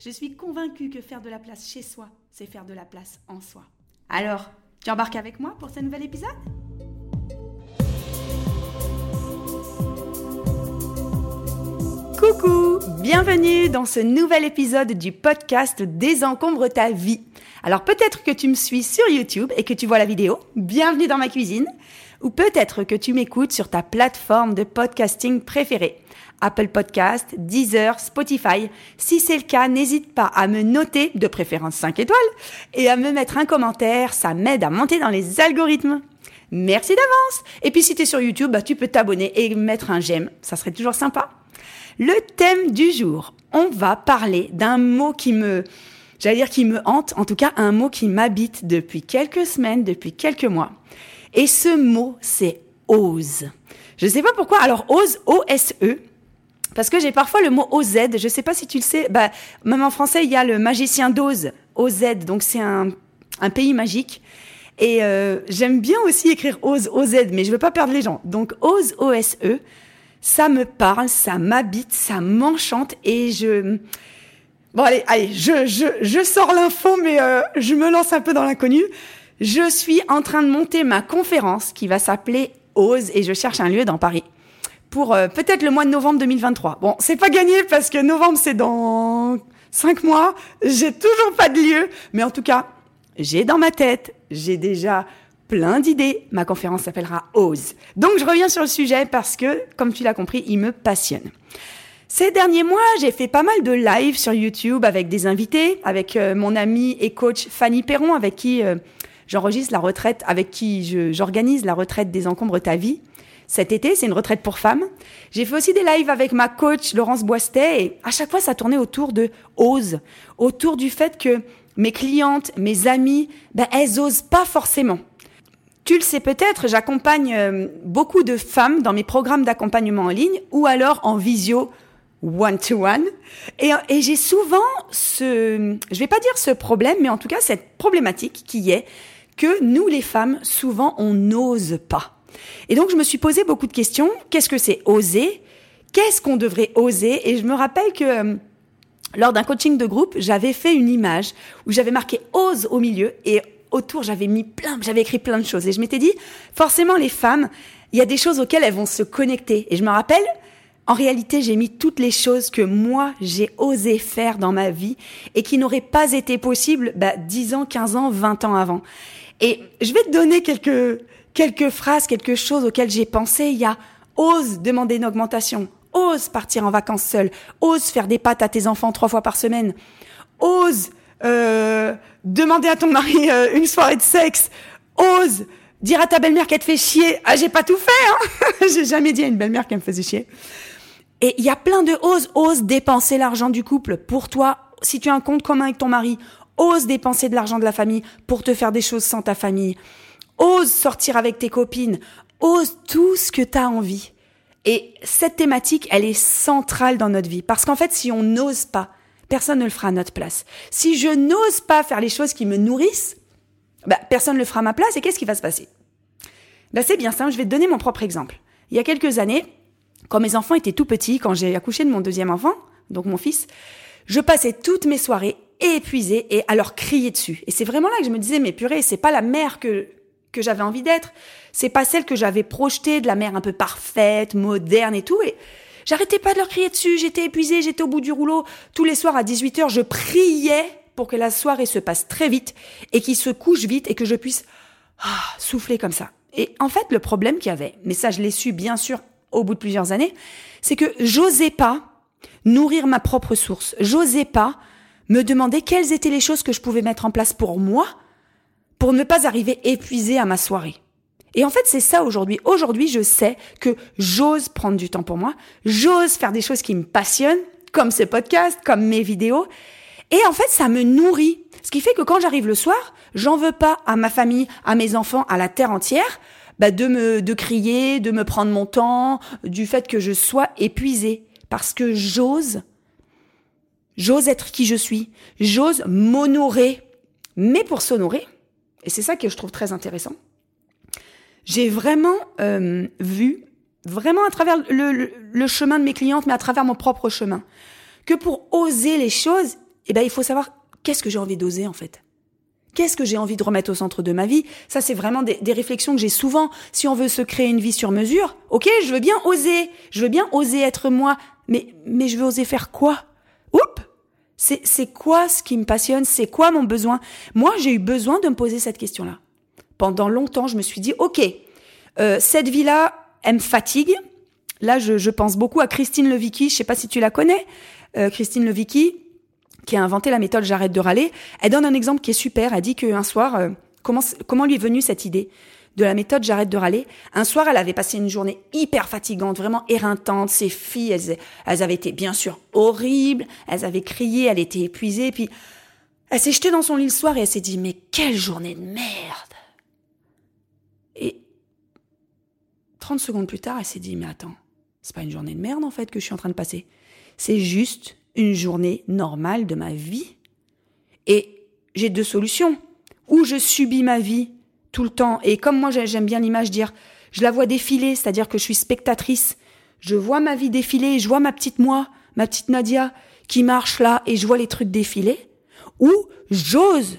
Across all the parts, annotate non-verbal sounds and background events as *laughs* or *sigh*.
Je suis convaincue que faire de la place chez soi, c'est faire de la place en soi. Alors, tu embarques avec moi pour ce nouvel épisode? Coucou, bienvenue dans ce nouvel épisode du podcast Désencombre ta vie. Alors peut-être que tu me suis sur YouTube et que tu vois la vidéo, bienvenue dans ma cuisine, ou peut-être que tu m'écoutes sur ta plateforme de podcasting préférée. Apple Podcast, Deezer, Spotify. Si c'est le cas, n'hésite pas à me noter, de préférence 5 étoiles, et à me mettre un commentaire, ça m'aide à monter dans les algorithmes. Merci d'avance. Et puis si tu es sur YouTube, bah, tu peux t'abonner et mettre un j'aime, ça serait toujours sympa. Le thème du jour, on va parler d'un mot qui me, j'allais dire qui me hante, en tout cas un mot qui m'habite depuis quelques semaines, depuis quelques mois. Et ce mot, c'est ose. Je ne sais pas pourquoi. Alors ose, O-S-E, parce que j'ai parfois le mot OZ, je sais pas si tu le sais, bah, même en français, il y a le magicien d'Oz, OZ, donc c'est un, un, pays magique. Et euh, j'aime bien aussi écrire Oz, OZ, mais je veux pas perdre les gens. Donc Oz, O-S-E, ça me parle, ça m'habite, ça m'enchante et je... Bon allez, allez, je, je, je sors l'info, mais euh, je me lance un peu dans l'inconnu. Je suis en train de monter ma conférence qui va s'appeler Ose et je cherche un lieu dans Paris pour euh, peut-être le mois de novembre 2023. Bon, c'est pas gagné parce que novembre c'est dans cinq mois. J'ai toujours pas de lieu, mais en tout cas, j'ai dans ma tête, j'ai déjà plein d'idées. Ma conférence s'appellera Ose. Donc je reviens sur le sujet parce que, comme tu l'as compris, il me passionne. Ces derniers mois, j'ai fait pas mal de lives sur YouTube avec des invités, avec euh, mon amie et coach Fanny Perron, avec qui euh, j'enregistre la retraite, avec qui j'organise la retraite des encombres ta vie. Cet été, c'est une retraite pour femmes. J'ai fait aussi des lives avec ma coach Laurence Boistet et à chaque fois, ça tournait autour de ose, autour du fait que mes clientes, mes amies, ben, elles osent pas forcément. Tu le sais peut-être, j'accompagne euh, beaucoup de femmes dans mes programmes d'accompagnement en ligne ou alors en visio one-to-one. Et, et j'ai souvent ce, je vais pas dire ce problème, mais en tout cas cette problématique qui est que nous les femmes, souvent, on n'ose pas. Et donc je me suis posé beaucoup de questions. Qu'est-ce que c'est oser? Qu'est-ce qu'on devrait oser? Et je me rappelle que euh, lors d'un coaching de groupe, j'avais fait une image où j'avais marqué ose au milieu et autour, j'avais mis plein, j'avais écrit plein de choses. Et je m'étais dit, forcément, les femmes, il y a des choses auxquelles elles vont se connecter. Et je me rappelle, en réalité, j'ai mis toutes les choses que moi, j'ai osé faire dans ma vie et qui n'auraient pas été possibles bah, 10 ans, 15 ans, 20 ans avant. Et je vais te donner quelques, quelques phrases, quelque chose auxquelles j'ai pensé. Il y a ose demander une augmentation, ose partir en vacances seul, ose faire des pâtes à tes enfants trois fois par semaine, ose euh, demander à ton mari euh, une soirée de sexe, ose dire à ta belle-mère qu'elle te fait chier. Ah, j'ai pas tout fait, hein *laughs* J'ai jamais dit à une belle-mère qu'elle me faisait chier. Et il y a plein de ose, ose dépenser l'argent du couple pour toi. Si tu as un compte commun avec ton mari, ose dépenser de l'argent de la famille pour te faire des choses sans ta famille. Ose sortir avec tes copines. Ose tout ce que tu as envie. Et cette thématique, elle est centrale dans notre vie. Parce qu'en fait, si on n'ose pas, personne ne le fera à notre place. Si je n'ose pas faire les choses qui me nourrissent, bah, personne ne le fera à ma place et qu'est-ce qui va se passer? Bah, C'est bien simple, je vais te donner mon propre exemple. Il y a quelques années, quand mes enfants étaient tout petits, quand j'ai accouché de mon deuxième enfant, donc mon fils, je passais toutes mes soirées épuisée et à leur crier dessus. Et c'est vraiment là que je me disais, mais purée, c'est pas la mère que, que j'avais envie d'être. C'est pas celle que j'avais projetée de la mère un peu parfaite, moderne et tout. Et J'arrêtais pas de leur crier dessus, j'étais épuisée, j'étais au bout du rouleau. Tous les soirs à 18h, je priais pour que la soirée se passe très vite et qu'ils se couchent vite et que je puisse ah, souffler comme ça. Et en fait, le problème qu'il y avait, mais ça je l'ai su bien sûr au bout de plusieurs années, c'est que j'osais pas nourrir ma propre source. J'osais pas me demander quelles étaient les choses que je pouvais mettre en place pour moi pour ne pas arriver épuisée à ma soirée. Et en fait, c'est ça aujourd'hui. Aujourd'hui, je sais que j'ose prendre du temps pour moi, j'ose faire des choses qui me passionnent, comme ce podcast, comme mes vidéos. Et en fait, ça me nourrit. Ce qui fait que quand j'arrive le soir, j'en veux pas à ma famille, à mes enfants, à la terre entière, bah de me de crier, de me prendre mon temps, du fait que je sois épuisée parce que j'ose j'ose être qui je suis, j'ose m'honorer. Mais pour s'honorer, et c'est ça que je trouve très intéressant, j'ai vraiment euh, vu, vraiment à travers le, chemin de mes clientes, mais à travers mon propre chemin, que pour oser les choses, eh ben, il faut savoir qu'est-ce que j'ai envie d'oser en fait. Qu'est-ce que j'ai envie de remettre au centre de ma vie? Ça, c'est vraiment des, des, réflexions que j'ai souvent. Si on veut se créer une vie sur mesure, ok, je veux bien oser, je veux bien oser être moi, mais mais je veux oser faire quoi? C'est quoi ce qui me passionne? C'est quoi mon besoin? Moi, j'ai eu besoin de me poser cette question-là. Pendant longtemps, je me suis dit, ok, euh, cette vie-là, elle me fatigue. Là, je, pense beaucoup à Christine Levicki. Je sais pas si tu la connais, euh, Christine Levicki qui a inventé la méthode J'arrête de râler, elle donne un exemple qui est super. Elle dit qu'un soir, euh, comment lui est venue cette idée? De la méthode J'arrête de râler. Un soir, elle avait passé une journée hyper fatigante, vraiment éreintante. Ses filles, elles, elles avaient été bien sûr horribles. Elles avaient crié, elle était épuisée. Puis, elle s'est jetée dans son lit le soir et elle s'est dit, mais quelle journée de merde. Et 30 secondes plus tard, elle s'est dit, mais attends, c'est pas une journée de merde en fait que je suis en train de passer. C'est juste une journée normale de ma vie. Et j'ai deux solutions. Ou je subis ma vie tout le temps, et comme moi j'aime bien l'image dire, je la vois défiler, c'est-à-dire que je suis spectatrice. Je vois ma vie défiler, je vois ma petite moi, ma petite Nadia, qui marche là, et je vois les trucs défiler. Ou j'ose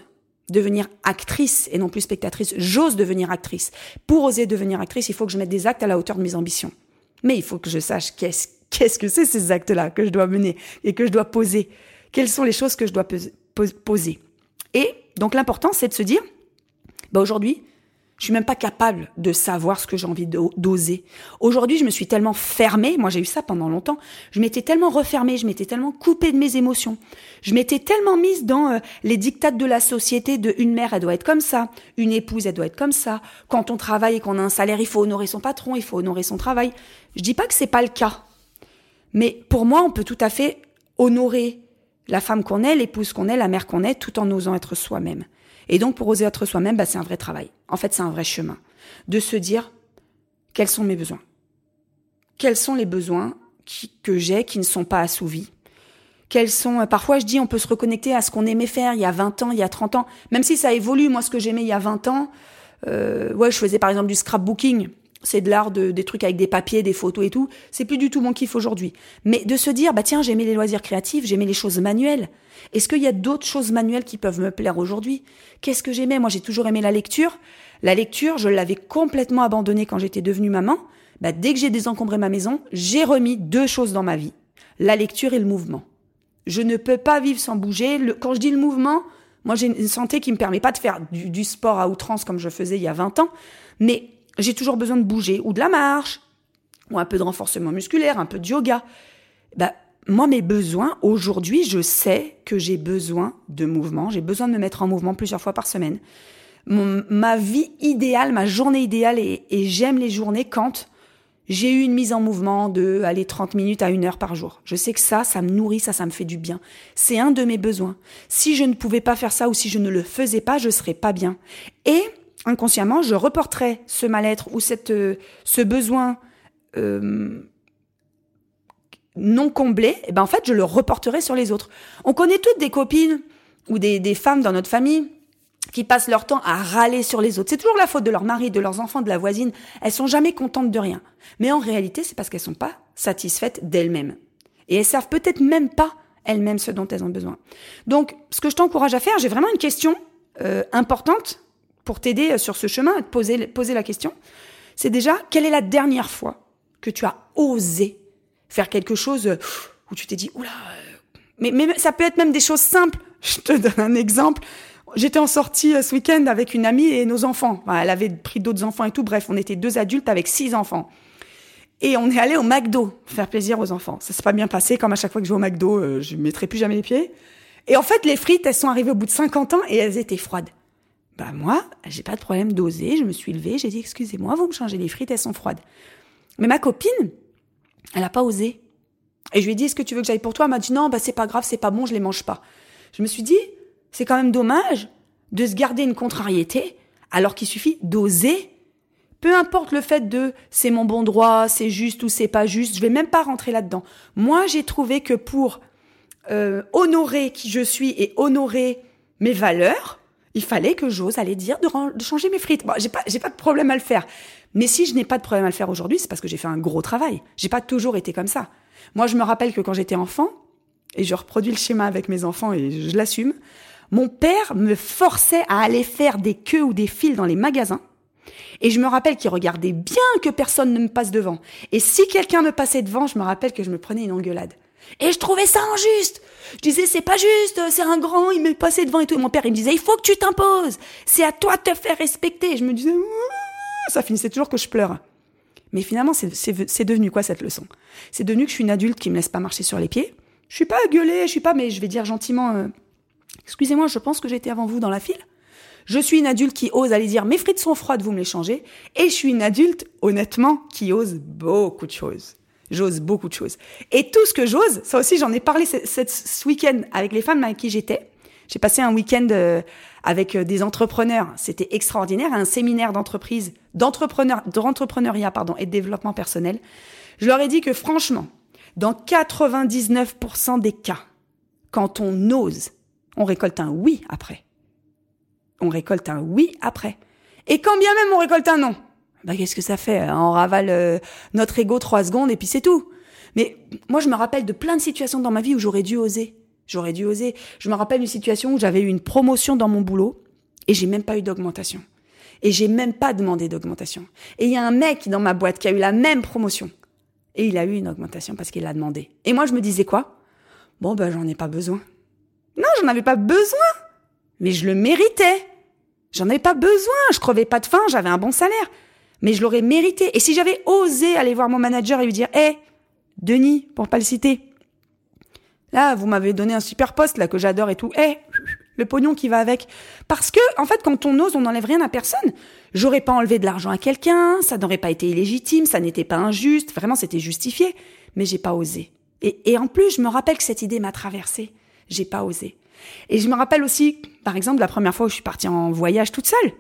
devenir actrice et non plus spectatrice. J'ose devenir actrice. Pour oser devenir actrice, il faut que je mette des actes à la hauteur de mes ambitions. Mais il faut que je sache qu'est-ce qu'est-ce que c'est ces actes-là que je dois mener et que je dois poser Quelles sont les choses que je dois poser? Et donc l'important, c'est de se dire, bah aujourd'hui, je suis même pas capable de savoir ce que j'ai envie d'oser. Aujourd'hui, je me suis tellement fermée, moi j'ai eu ça pendant longtemps, je m'étais tellement refermée, je m'étais tellement coupée de mes émotions. Je m'étais tellement mise dans euh, les dictates de la société de une mère, elle doit être comme ça, une épouse, elle doit être comme ça. Quand on travaille et qu'on a un salaire, il faut honorer son patron, il faut honorer son travail. Je dis pas que c'est pas le cas. Mais pour moi, on peut tout à fait honorer la femme qu'on est, l'épouse qu'on est, la mère qu'on est, tout en osant être soi-même. Et donc, pour oser être soi-même, bah, c'est un vrai travail. En fait, c'est un vrai chemin. De se dire, quels sont mes besoins? Quels sont les besoins que j'ai qui ne sont pas assouvis? Quels sont, euh, parfois je dis, on peut se reconnecter à ce qu'on aimait faire il y a 20 ans, il y a 30 ans. Même si ça évolue, moi, ce que j'aimais il y a 20 ans, euh, ouais, je faisais par exemple du scrapbooking c'est de l'art de, des trucs avec des papiers, des photos et tout. C'est plus du tout mon kiff aujourd'hui. Mais de se dire, bah tiens, j'aimais les loisirs créatifs, j'aimais les choses manuelles. Est-ce qu'il y a d'autres choses manuelles qui peuvent me plaire aujourd'hui? Qu'est-ce que j'aimais? Moi, j'ai toujours aimé la lecture. La lecture, je l'avais complètement abandonnée quand j'étais devenue maman. Bah, dès que j'ai désencombré ma maison, j'ai remis deux choses dans ma vie. La lecture et le mouvement. Je ne peux pas vivre sans bouger. quand je dis le mouvement, moi j'ai une santé qui me permet pas de faire du, du sport à outrance comme je faisais il y a 20 ans, mais j'ai toujours besoin de bouger ou de la marche ou un peu de renforcement musculaire, un peu de yoga. Bah, moi, mes besoins, aujourd'hui, je sais que j'ai besoin de mouvement. J'ai besoin de me mettre en mouvement plusieurs fois par semaine. ma vie idéale, ma journée idéale, et, et j'aime les journées quand j'ai eu une mise en mouvement de aller 30 minutes à une heure par jour. Je sais que ça, ça me nourrit, ça, ça me fait du bien. C'est un de mes besoins. Si je ne pouvais pas faire ça ou si je ne le faisais pas, je serais pas bien. Et inconsciemment, je reporterai ce mal-être ou cette, euh, ce besoin euh, non comblé, et eh ben en fait, je le reporterai sur les autres. On connaît toutes des copines ou des, des femmes dans notre famille qui passent leur temps à râler sur les autres. C'est toujours la faute de leur mari, de leurs enfants, de la voisine. Elles sont jamais contentes de rien. Mais en réalité, c'est parce qu'elles sont pas satisfaites d'elles-mêmes. Et elles savent peut-être même pas elles-mêmes ce dont elles ont besoin. Donc, ce que je t'encourage à faire, j'ai vraiment une question euh, importante pour t'aider euh, sur ce chemin, te poser, poser la question, c'est déjà quelle est la dernière fois que tu as osé faire quelque chose euh, où tu t'es dit oula, euh, mais, mais ça peut être même des choses simples. *laughs* Je te donne un exemple. J'étais en sortie ce week-end avec une amie et nos enfants. elle avait pris d'autres enfants et tout. Bref, on était deux adultes avec six enfants. Et on est allé au McDo faire plaisir aux enfants. Ça s'est pas bien passé. Comme à chaque fois que je vais au McDo, je ne mettrai plus jamais les pieds. Et en fait, les frites, elles sont arrivées au bout de 50 ans et elles étaient froides. Bah moi, j'ai pas de problème d'oser, je me suis levée, j'ai dit excusez-moi, vous me changez les frites, elles sont froides. Mais ma copine, elle a pas osé. Et je lui ai dit est-ce que tu veux que j'aille pour toi? Elle m'a dit non, bah c'est pas grave, c'est pas bon, je les mange pas. Je me suis dit C'est quand même dommage de se garder une contrariété alors qu'il suffit d'oser. Peu importe le fait de c'est mon bon droit, c'est juste ou c'est pas juste, je vais même pas rentrer là-dedans. Moi, j'ai trouvé que pour euh, honorer qui je suis et honorer mes valeurs, il fallait que j'ose aller dire de, changer mes frites. Bon, j'ai pas, j'ai pas de problème à le faire. Mais si je n'ai pas de problème à le faire aujourd'hui, c'est parce que j'ai fait un gros travail. J'ai pas toujours été comme ça. Moi, je me rappelle que quand j'étais enfant, et je reproduis le schéma avec mes enfants et je l'assume, mon père me forçait à aller faire des queues ou des files dans les magasins. Et je me rappelle qu'il regardait bien que personne ne me passe devant. Et si quelqu'un me passait devant, je me rappelle que je me prenais une engueulade. Et je trouvais ça injuste. Je disais, c'est pas juste, c'est un grand, il m'est passé devant et tout. Et mon père, il me disait, il faut que tu t'imposes. C'est à toi de te faire respecter. Et je me disais, ça finissait toujours que je pleure. Mais finalement, c'est devenu quoi cette leçon? C'est devenu que je suis une adulte qui me laisse pas marcher sur les pieds. Je suis pas gueulée, je suis pas, mais je vais dire gentiment, euh, excusez-moi, je pense que j'étais avant vous dans la file. Je suis une adulte qui ose aller dire mes frites sont froides, vous me les changez. Et je suis une adulte, honnêtement, qui ose beaucoup de choses. J'ose beaucoup de choses. Et tout ce que j'ose, ça aussi j'en ai parlé ce, week-end avec les femmes avec qui j'étais. J'ai passé un week-end euh, avec euh, des entrepreneurs. C'était extraordinaire, un séminaire d'entreprise, d'entrepreneur, d'entrepreneuriat, pardon, et de développement personnel. Je leur ai dit que franchement, dans 99% des cas, quand on ose, on récolte un oui après. On récolte un oui après. Et quand bien même on récolte un non, bah qu'est-ce que ça fait On ravale euh, notre ego trois secondes et puis c'est tout. Mais moi, je me rappelle de plein de situations dans ma vie où j'aurais dû oser. J'aurais dû oser. Je me rappelle d'une situation où j'avais eu une promotion dans mon boulot et j'ai même pas eu d'augmentation. Et j'ai même pas demandé d'augmentation. Et il y a un mec dans ma boîte qui a eu la même promotion. Et il a eu une augmentation parce qu'il l'a demandé. Et moi, je me disais quoi? Bon, ben, j'en ai pas besoin. Non, j'en avais pas besoin. Mais je le méritais. J'en avais pas besoin. Je crevais pas de faim. J'avais un bon salaire. Mais je l'aurais mérité. Et si j'avais osé aller voir mon manager et lui dire, hé, Denis, pour pas le citer, là, vous m'avez donné un super poste, là, que j'adore et tout, hé, le pognon qui va avec. Parce que, en fait, quand on ose, on n'enlève rien à personne. J'aurais pas enlevé de l'argent à quelqu'un, ça n'aurait pas été illégitime, ça n'était pas injuste, vraiment, c'était justifié. Mais j'ai pas osé. Et, et en plus, je me rappelle que cette idée m'a traversée. J'ai pas osé. Et je me rappelle aussi, par exemple, la première fois où je suis partie en voyage toute seule.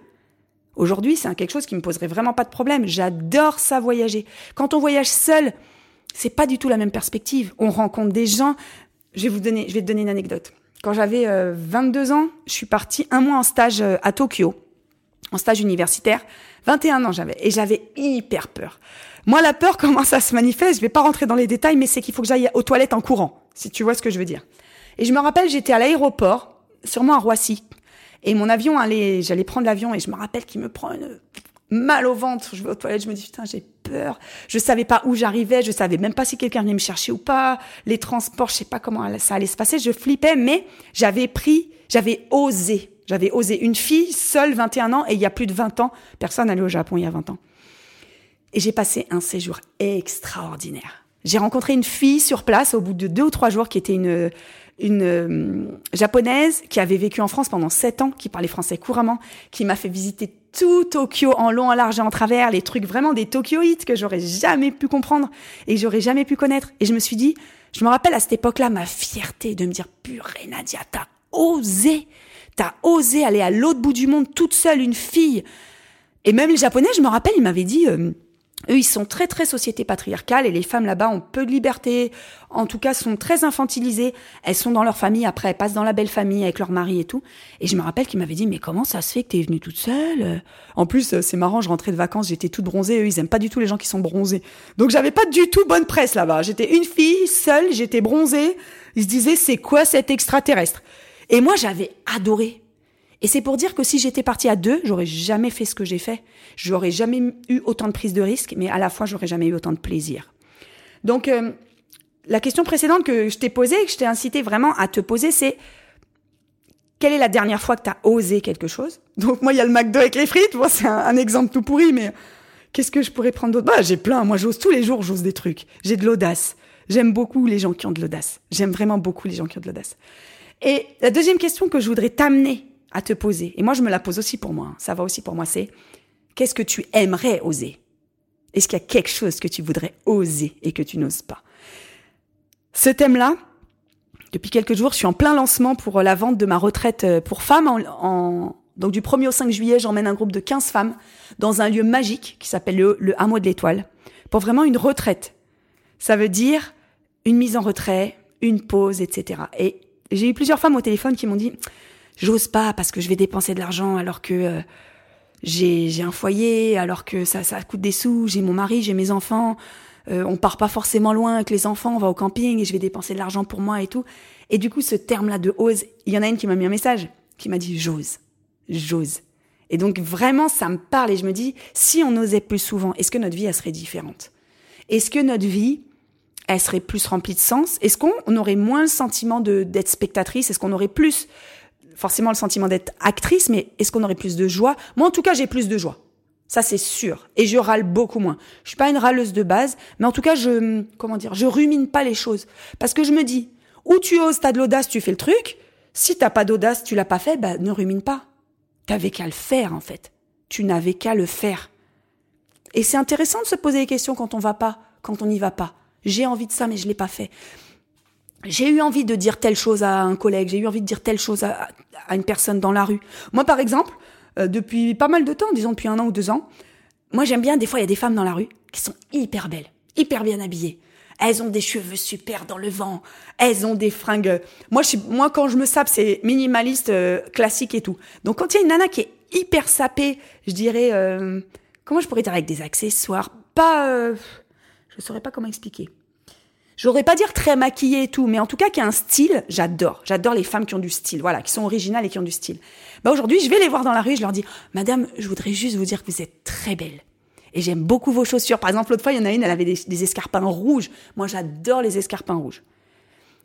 Aujourd'hui, c'est quelque chose qui me poserait vraiment pas de problème. J'adore ça voyager. Quand on voyage seul, c'est pas du tout la même perspective. On rencontre des gens. Je vais vous donner, je vais te donner une anecdote. Quand j'avais 22 euh, ans, je suis partie un mois en stage euh, à Tokyo, en stage universitaire. 21 ans j'avais et j'avais hyper peur. Moi, la peur, *laughs* comment ça se manifeste Je vais pas rentrer dans les détails, mais c'est qu'il faut que j'aille aux toilettes en courant, si tu vois ce que je veux dire. Et je me rappelle, j'étais à l'aéroport, sûrement à Roissy, et mon avion j'allais prendre l'avion et je me rappelle qu'il me prend une mal au ventre. Je vais aux toilettes, je me dis putain, j'ai peur. Je savais pas où j'arrivais, je savais même pas si quelqu'un venait me chercher ou pas. Les transports, je sais pas comment ça allait se passer. Je flippais, mais j'avais pris, j'avais osé. J'avais osé. Une fille seule, 21 ans, et il y a plus de 20 ans, personne n'allait au Japon il y a 20 ans. Et j'ai passé un séjour extraordinaire. J'ai rencontré une fille sur place au bout de deux ou trois jours qui était une une euh, japonaise qui avait vécu en France pendant sept ans, qui parlait français couramment, qui m'a fait visiter tout Tokyo en long, en large et en travers, les trucs vraiment des Tokyoïtes que j'aurais jamais pu comprendre et que j'aurais jamais pu connaître. Et je me suis dit, je me rappelle à cette époque-là ma fierté de me dire, purée Nadia, t'as osé, t'as osé aller à l'autre bout du monde toute seule, une fille. Et même les Japonais, je me rappelle, ils m'avaient dit, euh, eux, ils sont très très société patriarcale et les femmes là-bas ont peu de liberté, en tout cas sont très infantilisées. Elles sont dans leur famille, après elles passent dans la belle famille avec leur mari et tout. Et je me rappelle qu'ils m'avaient dit mais comment ça se fait que t'es venue toute seule? En plus euh, c'est marrant, je rentrais de vacances, j'étais toute bronzée. Eux ils aiment pas du tout les gens qui sont bronzés. Donc j'avais pas du tout bonne presse là-bas. J'étais une fille seule, j'étais bronzée. Ils se disaient c'est quoi cet extraterrestre? Et moi j'avais adoré. Et c'est pour dire que si j'étais partie à deux, j'aurais jamais fait ce que j'ai fait. J'aurais jamais eu autant de prise de risque, mais à la fois, j'aurais jamais eu autant de plaisir. Donc, euh, la question précédente que je t'ai posée et que je t'ai incité vraiment à te poser, c'est quelle est la dernière fois que tu as osé quelque chose? Donc, moi, il y a le McDo avec les frites. Bon, c'est un, exemple tout pourri, mais qu'est-ce que je pourrais prendre d'autre? Bah, j'ai plein. Moi, j'ose tous les jours, j'ose des trucs. J'ai de l'audace. J'aime beaucoup les gens qui ont de l'audace. J'aime vraiment beaucoup les gens qui ont de l'audace. Et la deuxième question que je voudrais t'amener à te poser, et moi je me la pose aussi pour moi, hein. ça va aussi pour moi, c'est qu'est-ce que tu aimerais oser? Est-ce qu'il y a quelque chose que tu voudrais oser et que tu n'oses pas? Ce thème-là, depuis quelques jours, je suis en plein lancement pour la vente de ma retraite pour femmes. Donc du 1er au 5 juillet, j'emmène un groupe de 15 femmes dans un lieu magique qui s'appelle le, le Hameau de l'Étoile pour vraiment une retraite. Ça veut dire une mise en retrait, une pause, etc. Et j'ai eu plusieurs femmes au téléphone qui m'ont dit j'ose pas parce que je vais dépenser de l'argent alors que euh, j'ai un foyer, alors que ça, ça coûte des sous, j'ai mon mari, j'ai mes enfants, euh, on part pas forcément loin avec les enfants, on va au camping et je vais dépenser de l'argent pour moi et tout. Et du coup, ce terme-là de ose, il y en a une qui m'a mis un message, qui m'a dit j'ose, j'ose. Et donc vraiment, ça me parle et je me dis, si on osait plus souvent, est-ce que notre vie, elle serait différente? Est-ce que notre vie, elle serait plus remplie de sens? Est-ce qu'on aurait moins le sentiment d'être spectatrice? Est-ce qu'on aurait plus forcément le sentiment d'être actrice, mais est-ce qu'on aurait plus de joie? Moi, en tout cas, j'ai plus de joie. Ça, c'est sûr. Et je râle beaucoup moins. Je suis pas une râleuse de base, mais en tout cas, je, comment dire, je rumine pas les choses. Parce que je me dis, ou tu oses, t'as de l'audace, tu fais le truc. Si t'as pas d'audace, tu l'as pas fait, bah, ne rumine pas. T'avais qu'à le faire, en fait. Tu n'avais qu'à le faire. Et c'est intéressant de se poser des questions quand on va pas, quand on n'y va pas. J'ai envie de ça, mais je l'ai pas fait j'ai eu envie de dire telle chose à un collègue, j'ai eu envie de dire telle chose à, une personne dans la rue. Moi, par exemple, euh, depuis pas mal de temps, disons depuis un an ou deux ans, moi j'aime bien, des fois, il y a des femmes dans la rue qui sont hyper belles, hyper bien habillées. Elles ont des cheveux super dans le vent. Elles ont des fringues. Moi, je moi quand je me sape, c'est minimaliste, euh, classique et tout. Donc, quand il y a une nana qui est hyper sapée, je dirais, euh, comment je pourrais dire avec des accessoires, pas, je saurais pas comment expliquer. J'aurais pas dire très maquillée et tout, mais en tout cas qui a un style, j'adore. J'adore les femmes qui ont du style, voilà, qui sont originales et qui ont du style. Bah aujourd'hui, je vais les voir dans la rue, je leur dis, Madame, je voudrais juste vous dire que vous êtes très belle. Et j'aime beaucoup vos chaussures. Par exemple, l'autre fois, il y en a une, elle avait des, escarpins rouges. Moi, j'adore les escarpins rouges.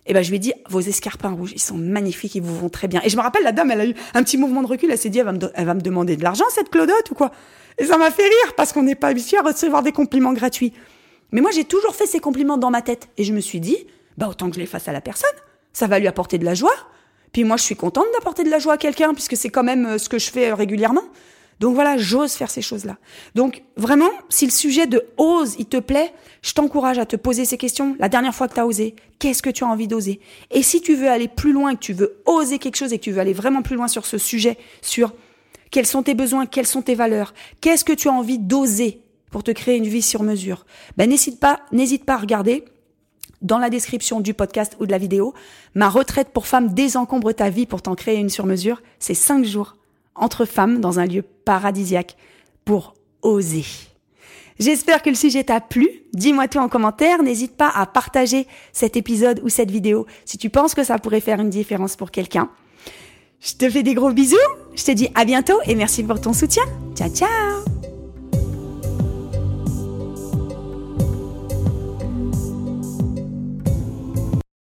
Et ben, je lui ai dit, vos escarpins rouges, ils sont magnifiques, ils vous vont très bien. Et je me rappelle, la dame, elle a eu un petit mouvement de recul, elle s'est dit, elle va, me, elle va me demander de l'argent, cette Claudotte, ou quoi? Et ça m'a fait rire, parce qu'on n'est pas habitué à recevoir des compliments gratuits. Mais moi, j'ai toujours fait ces compliments dans ma tête. Et je me suis dit, bah, autant que je les fasse à la personne. Ça va lui apporter de la joie. Puis moi, je suis contente d'apporter de la joie à quelqu'un, puisque c'est quand même euh, ce que je fais euh, régulièrement. Donc voilà, j'ose faire ces choses-là. Donc vraiment, si le sujet de ose, il te plaît, je t'encourage à te poser ces questions. La dernière fois que tu as osé, qu'est-ce que tu as envie d'oser? Et si tu veux aller plus loin, que tu veux oser quelque chose et que tu veux aller vraiment plus loin sur ce sujet, sur quels sont tes besoins, quelles sont tes valeurs, qu'est-ce que tu as envie d'oser? Pour te créer une vie sur mesure, ben n'hésite pas, n'hésite pas à regarder dans la description du podcast ou de la vidéo, ma retraite pour femmes désencombre ta vie pour t'en créer une sur mesure. C'est cinq jours entre femmes dans un lieu paradisiaque pour oser. J'espère que le sujet t'a plu. Dis-moi tout en commentaire. N'hésite pas à partager cet épisode ou cette vidéo si tu penses que ça pourrait faire une différence pour quelqu'un. Je te fais des gros bisous. Je te dis à bientôt et merci pour ton soutien. Ciao, ciao